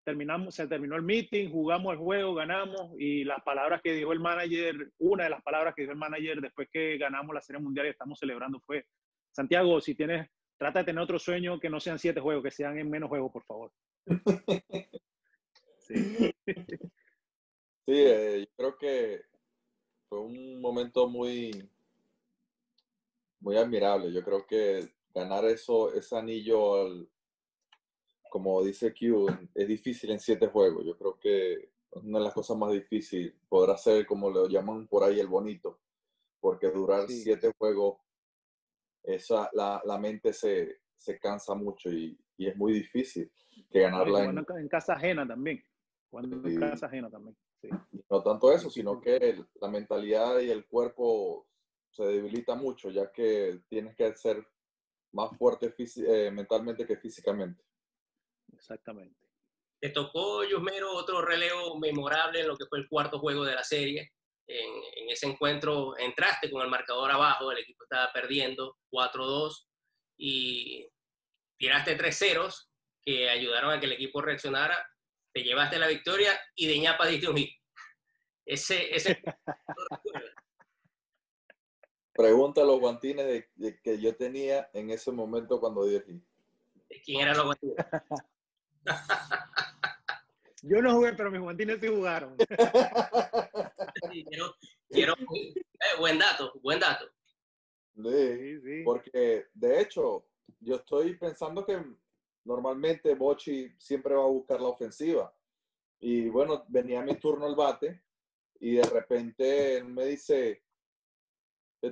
terminamos, se terminó el meeting, jugamos el juego, ganamos y las palabras que dijo el manager, una de las palabras que dijo el manager después que ganamos la Serie Mundial y estamos celebrando fue, Santiago, si tienes, trata de tener otro sueño que no sean siete juegos, que sean en menos juegos, por favor. sí, sí eh, yo creo que fue un momento muy, muy admirable. Yo creo que ganar eso, ese anillo al, como dice Q, es difícil en siete juegos. Yo creo que una de las cosas más difíciles podrá ser, como lo llaman por ahí, el bonito, porque durar sí. siete juegos, esa, la, la mente se, se, cansa mucho y, y, es muy difícil que ganarla en, en, casa ajena también. Cuando sí. en casa ajena también. Sí. No tanto eso, sino que el, la mentalidad y el cuerpo se debilita mucho, ya que tienes que ser más fuerte eh, mentalmente que físicamente. Exactamente. Te tocó, Yusmero, otro relevo memorable en lo que fue el cuarto juego de la serie. En, en, ese encuentro entraste con el marcador abajo, el equipo estaba perdiendo 4-2 y tiraste tres ceros que ayudaron a que el equipo reaccionara. Te llevaste la victoria y de ñapa diste un hit. Ese, ese... Pregunta los guantines de, de, que yo tenía en ese momento cuando di el hit. ¿Quién eran los guantines? Yo no jugué, pero mis guantines sí jugaron. Sí, quiero, quiero eh, buen dato, buen dato. Sí, sí, porque de hecho, yo estoy pensando que normalmente Bochi siempre va a buscar la ofensiva. Y bueno, venía mi turno al bate y de repente él me dice,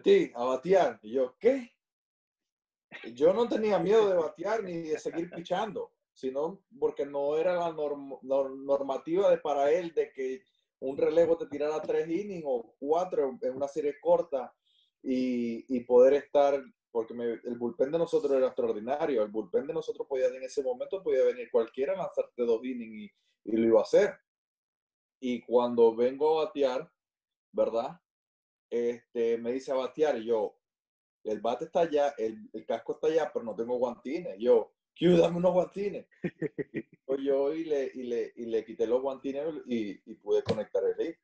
ti, a batear. Y yo, ¿qué? Yo no tenía miedo de batear ni de seguir pichando sino porque no era la norm, normativa de para él de que un relevo te tirara tres innings o cuatro en una serie corta y, y poder estar, porque me, el bullpen de nosotros era extraordinario, el bullpen de nosotros podía en ese momento podía venir cualquiera a lanzarte dos innings y, y lo iba a hacer. Y cuando vengo a batear, ¿verdad? Este, me dice a batear y yo, el bate está allá, el, el casco está allá, pero no tengo guantines. Yo, Q, dame unos guantines. pues yo y le, y, le, y le quité los guantines y, y pude conectar el lead.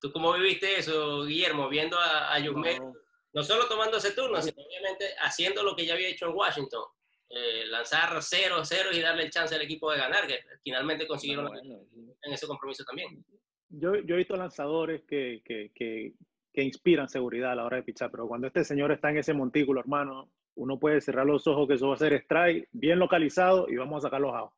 ¿Tú cómo viviste eso, Guillermo, viendo a, a Yusmero, no. solo tomando ese turno, sino obviamente haciendo lo que ya había hecho en Washington? Eh, lanzar 0-0 y darle el chance al equipo de ganar, que finalmente consiguieron en ese compromiso también. Yo, yo he visto lanzadores que, que, que, inspiran seguridad a la hora de pichar, pero cuando este señor está en ese montículo, hermano, uno puede cerrar los ojos que eso va a ser strike, bien localizado y vamos a sacar los outs.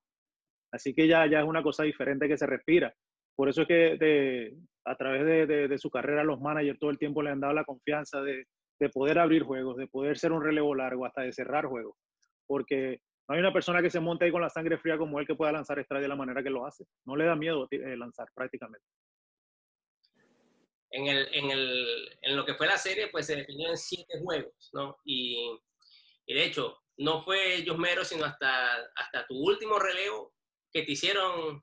Así que ya, ya es una cosa diferente que se respira. Por eso es que de, a través de, de, de, su carrera los managers todo el tiempo le han dado la confianza de, de poder abrir juegos, de poder ser un relevo largo, hasta de cerrar juegos porque no hay una persona que se monte ahí con la sangre fría como él que pueda lanzar strike de la manera que lo hace. No le da miedo eh, lanzar prácticamente. En, el, en, el, en, lo que fue la serie, pues se definió en siete juegos, ¿no? Y, y de hecho, no fue Mero, sino hasta, hasta tu último relevo que te hicieron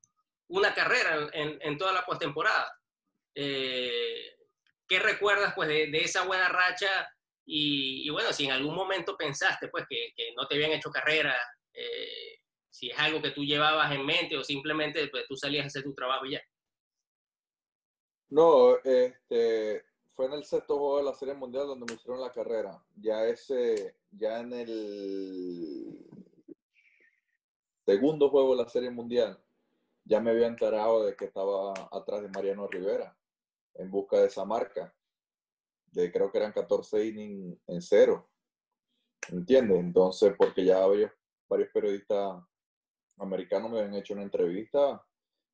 una carrera en, en toda la postemporada. Eh, ¿Qué recuerdas pues, de, de, esa buena racha y, y, bueno, si en algún momento pensaste pues que, que no te habían hecho carrera, eh, si es algo que tú llevabas en mente o simplemente pues, tú salías a hacer tu trabajo y ya. No, este, fue en el sexto juego de la Serie Mundial donde me hicieron la carrera. Ya ese, ya en el segundo juego de la Serie Mundial, ya me había enterado de que estaba atrás de Mariano Rivera en busca de esa marca de creo que eran 14 innings en cero. ¿Entiendes? Entonces, porque ya varios, varios periodistas americanos me habían hecho una entrevista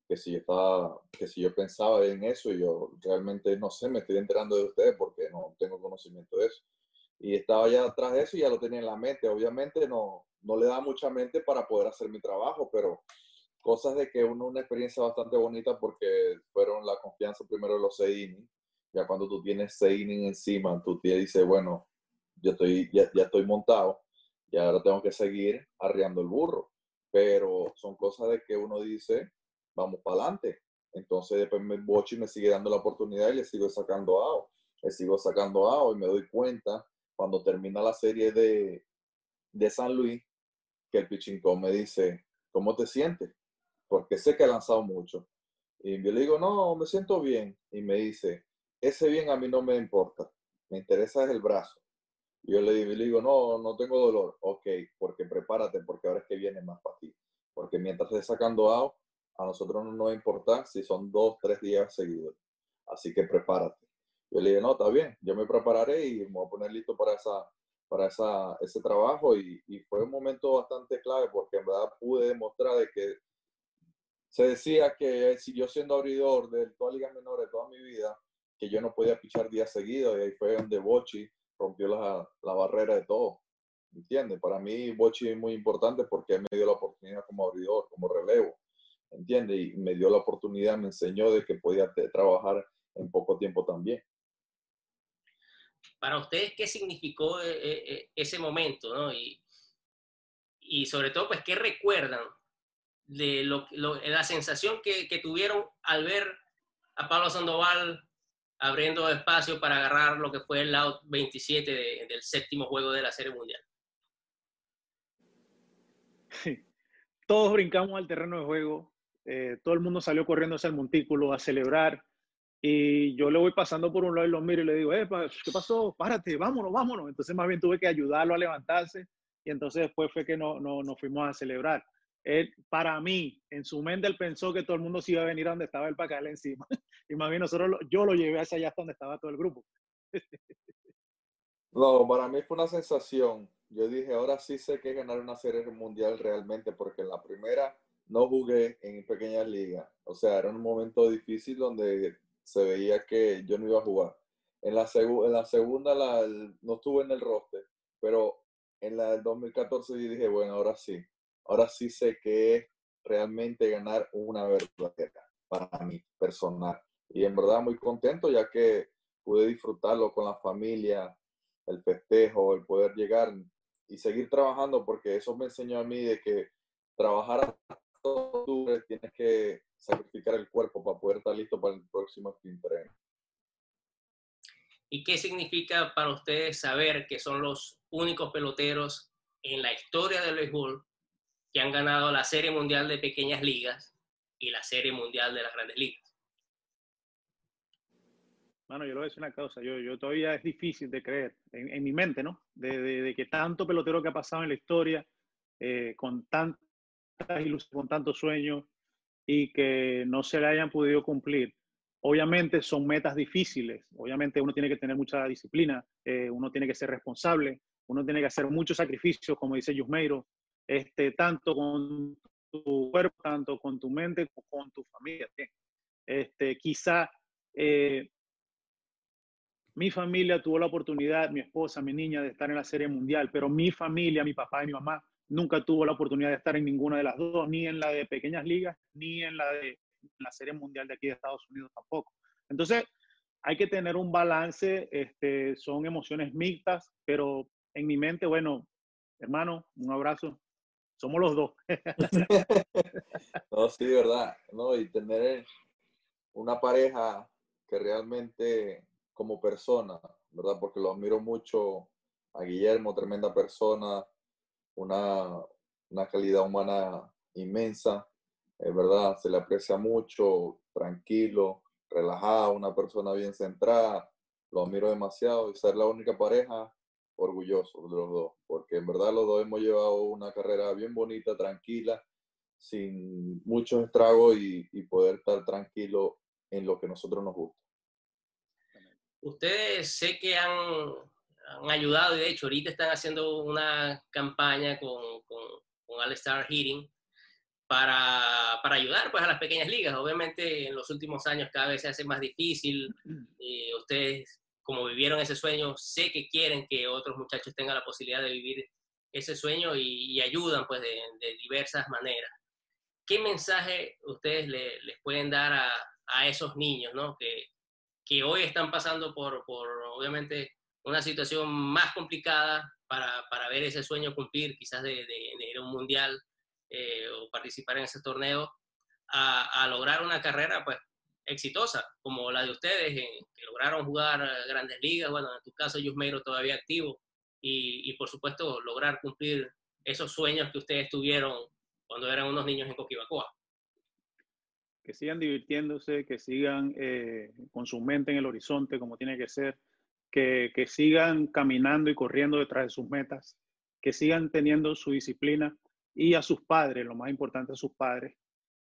que si yo estaba, que si yo pensaba en eso, y yo realmente no sé, me estoy enterando de ustedes porque no tengo conocimiento de eso. Y estaba ya atrás de eso y ya lo tenía en la mente. Obviamente no, no le da mucha mente para poder hacer mi trabajo, pero cosas de que uno una experiencia bastante bonita porque fueron la confianza primero de los seis ya cuando tú tienes seis innings encima, tú te dices, bueno, yo estoy, ya, ya estoy montado y ahora tengo que seguir arriando el burro. Pero son cosas de que uno dice, vamos para adelante. Entonces después me Bochi me sigue dando la oportunidad y le sigo sacando out. Le sigo sacando out y me doy cuenta cuando termina la serie de, de San Luis que el pitching coach me dice, ¿cómo te sientes? Porque sé que ha lanzado mucho. Y yo le digo, no, me siento bien. Y me dice, ese bien a mí no me importa, me interesa es el brazo. Yo le digo, no, no tengo dolor. Ok, porque prepárate, porque ahora es que viene más para ti. Porque mientras estés sacando out, a nosotros no nos importa si son dos, tres días seguidos. Así que prepárate. Yo le dije, no, está bien, yo me prepararé y me voy a poner listo para, esa, para esa, ese trabajo. Y, fue un momento bastante clave porque en verdad pude demostrar de que se decía que si yo siendo abridor de todas ligas menores toda mi vida, que yo no podía pichar días seguidos y ahí fue donde Bochi rompió la, la barrera de todo. ¿Entiendes? Para mí Bochi es muy importante porque me dio la oportunidad como abridor, como relevo. ¿Entiendes? Y me dio la oportunidad, me enseñó de que podía trabajar en poco tiempo también. Para ustedes, ¿qué significó eh, eh, eh, ese momento? ¿no? Y, y sobre todo, pues, ¿qué recuerdan de lo, lo, la sensación que, que tuvieron al ver a Pablo Sandoval abriendo espacio para agarrar lo que fue el lado 27 de, del séptimo juego de la Serie Mundial. Sí. Todos brincamos al terreno de juego, eh, todo el mundo salió corriendo hacia el montículo a celebrar y yo le voy pasando por un lado y lo miro y le digo, ¿qué pasó? Párate, vámonos, vámonos. Entonces más bien tuve que ayudarlo a levantarse y entonces después fue que no, no, nos fuimos a celebrar él, para mí, en su mente, él pensó que todo el mundo se iba a venir a donde estaba él para caerle encima. Y más bien nosotros, yo lo llevé hacia allá hasta donde estaba todo el grupo. No, para mí fue una sensación. Yo dije, ahora sí sé que ganar una serie mundial realmente, porque en la primera no jugué en pequeñas ligas. O sea, era un momento difícil donde se veía que yo no iba a jugar. En la, en la segunda la, no estuve en el roster, pero en la del 2014 yo dije, bueno, ahora sí ahora sí sé que es realmente ganar una verdadera para mí personal. Y en verdad muy contento ya que pude disfrutarlo con la familia, el festejo, el poder llegar y seguir trabajando porque eso me enseñó a mí de que trabajar tú tienes que sacrificar el cuerpo para poder estar listo para el próximo sprint ¿Y qué significa para ustedes saber que son los únicos peloteros en la historia del béisbol que han ganado la Serie Mundial de Pequeñas Ligas y la Serie Mundial de las Grandes Ligas. Bueno, yo lo voy a decir una cosa, yo, yo todavía es difícil de creer, en, mi mente, ¿no? De, de, que tanto pelotero que ha pasado en la historia, eh, con tantas ilusiones, con tantos sueños, y que no se le hayan podido cumplir. Obviamente son metas difíciles, obviamente uno tiene que tener mucha disciplina, eh, uno tiene que ser responsable, uno tiene que hacer muchos sacrificios, como dice Yusmeiro, este, tanto con tu cuerpo, tanto con tu mente, como con tu familia. Este, quizá eh, mi familia tuvo la oportunidad, mi esposa, mi niña, de estar en la Serie Mundial, pero mi familia, mi papá y mi mamá, nunca tuvo la oportunidad de estar en ninguna de las dos, ni en la de pequeñas ligas, ni en la de la Serie Mundial de aquí de Estados Unidos tampoco. Entonces, hay que tener un balance, este, son emociones mixtas, pero en mi mente, bueno, hermano, un abrazo, somos los dos. no, sí, verdad, no, y tener una pareja que realmente como persona, ¿verdad? Porque lo admiro mucho a Guillermo, tremenda persona, una, una calidad humana inmensa, es verdad, se le aprecia mucho, tranquilo, relajado, una persona bien centrada, lo admiro demasiado y ser la única pareja, orgulloso de los dos, porque en verdad los dos hemos llevado una carrera bien bonita, tranquila, sin muchos estragos y, y poder estar tranquilo en lo que a nosotros nos gusta. Ustedes sé que han han ayudado y de hecho ahorita están haciendo una campaña con, con, con All Star Heating para, para, ayudar pues a las pequeñas ligas. Obviamente en los últimos años cada vez se hace más difícil. y eh, ustedes como vivieron ese sueño, sé que quieren que otros muchachos tengan la posibilidad de vivir ese sueño y, ayudan pues de, diversas maneras. ¿Qué mensaje ustedes le, les pueden dar a, esos niños ¿no? que, hoy están pasando por, obviamente una situación más complicada para, para ver ese sueño cumplir, quizás de, de, ir a un mundial eh, o participar en ese torneo, a, a, lograr una carrera pues exitosa, como la de ustedes, que lograron jugar grandes ligas, bueno, en tu caso Yusmeiro todavía activo, y, por supuesto lograr cumplir esos sueños que ustedes tuvieron cuando eran unos niños en Coquibacoa. Que sigan divirtiéndose, que sigan eh, con su mente en el horizonte como tiene que ser, que, sigan caminando y corriendo detrás de sus metas, que sigan teniendo su disciplina y a sus padres, lo más importante a sus padres,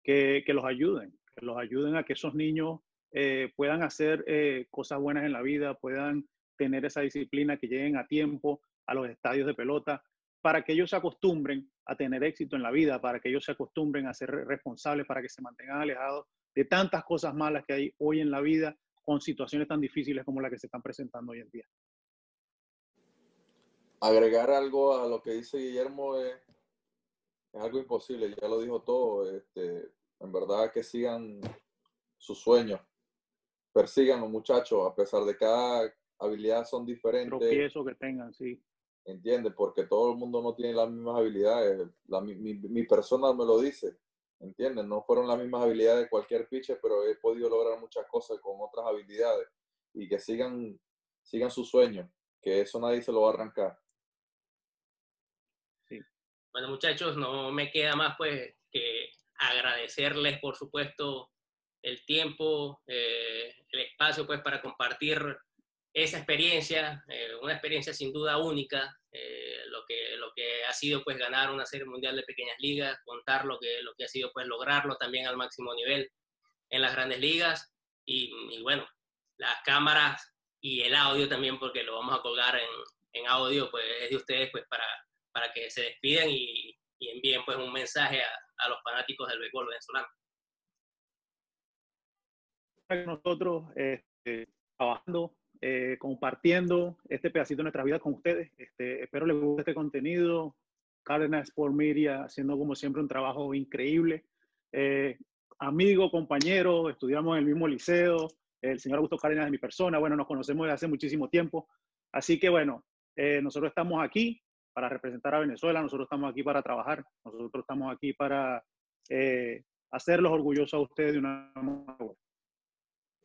que, los ayuden, los ayuden a que esos niños eh, puedan hacer eh, cosas buenas en la vida, puedan tener esa disciplina, que lleguen a tiempo a los estadios de pelota, para que ellos se acostumbren a tener éxito en la vida, para que ellos se acostumbren a ser responsables, para que se mantengan alejados de tantas cosas malas que hay hoy en la vida con situaciones tan difíciles como las que se están presentando hoy en día. Agregar algo a lo que dice Guillermo es, algo imposible, ya lo dijo todo. Este, en verdad que sigan sus sueños, persigan los muchachos, a pesar de que cada habilidad son diferentes. Tropiezo que tengan, sí. Entiende, porque todo el mundo no tiene las mismas habilidades. mi, mi persona me lo dice. ¿entiendes? No fueron las mismas habilidades de cualquier pitcher, pero he podido lograr muchas cosas con otras habilidades y que sigan, sigan sus sueños, que eso nadie se lo va a arrancar. Sí. Bueno, muchachos, no me queda más pues que agradecerles, por supuesto, el tiempo, eh, el espacio pues para compartir esa experiencia, eh, una experiencia sin duda única, eh, lo, que, lo que ha sido pues ganar una serie mundial de pequeñas ligas, contar lo que, lo que ha sido pues lograrlo también al máximo nivel en las grandes ligas y, bueno, las cámaras y el audio también porque lo vamos a colgar en, en audio pues es de ustedes pues para, para que se despidan y, y envíen pues un mensaje a, a los fanáticos del béisbol venezolano. Nosotros este, trabajando eh, compartiendo este pedacito de nuestra vida con ustedes. Este, espero les guste este contenido. Cárdenas Media haciendo como siempre un trabajo increíble. Eh, amigo, compañero, estudiamos en el mismo liceo. El señor Augusto Cárdenas es mi persona. Bueno, nos conocemos desde hace muchísimo tiempo. Así que bueno, eh, nosotros estamos aquí para representar a Venezuela, nosotros estamos aquí para trabajar, nosotros estamos aquí para hacerlos orgullosos a ustedes de una.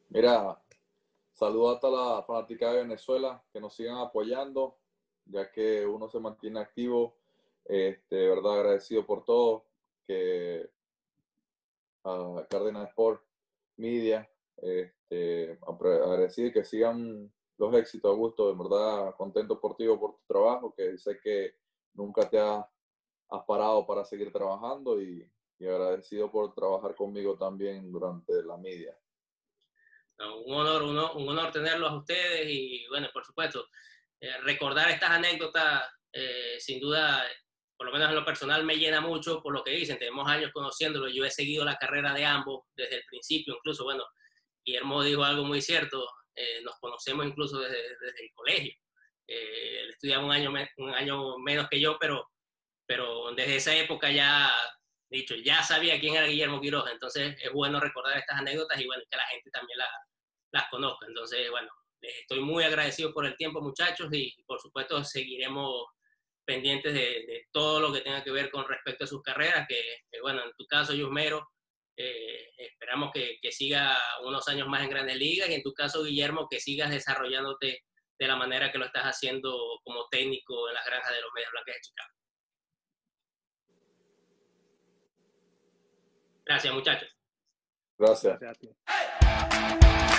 Mira, Saludos a la fanática de Venezuela que nos sigan apoyando, ya que uno se mantiene activo. Este, de verdad agradecido por todo, que a Cárdenas Sport Media Este, agradecido que sigan los éxitos, Augusto. De verdad, contento por ti, por tu trabajo, que sé que nunca te has, parado para seguir trabajando y, agradecido por trabajar conmigo también durante la media. Un honor, un honor tenerlos a ustedes y, bueno, por supuesto, eh, recordar estas anécdotas, eh, sin duda, por lo menos en lo personal, me llena mucho por lo que dicen. Tenemos años conociéndolo. Yo he seguido la carrera de ambos desde el principio, incluso, bueno, Guillermo dijo algo muy cierto. Eh, nos conocemos incluso desde, desde el colegio. él estudiaba un año, un año menos que yo, pero, pero desde esa época ya dicho, ya sabía quién era Guillermo Quiroga, entonces es bueno recordar estas anécdotas y bueno, que la gente también las conozca. Entonces, bueno, estoy muy agradecido por el tiempo, muchachos, y por supuesto seguiremos pendientes de, todo lo que tenga que ver con respecto a sus carreras, que, bueno, en tu caso, Yusmero, eh, esperamos que, que, siga unos años más en Grandes Ligas y en tu caso, Guillermo, que sigas desarrollándote de la manera que lo estás haciendo como técnico en las granjas de los Medias Blancas de Chicago. Gracias, muchachos. Gracias. Gracias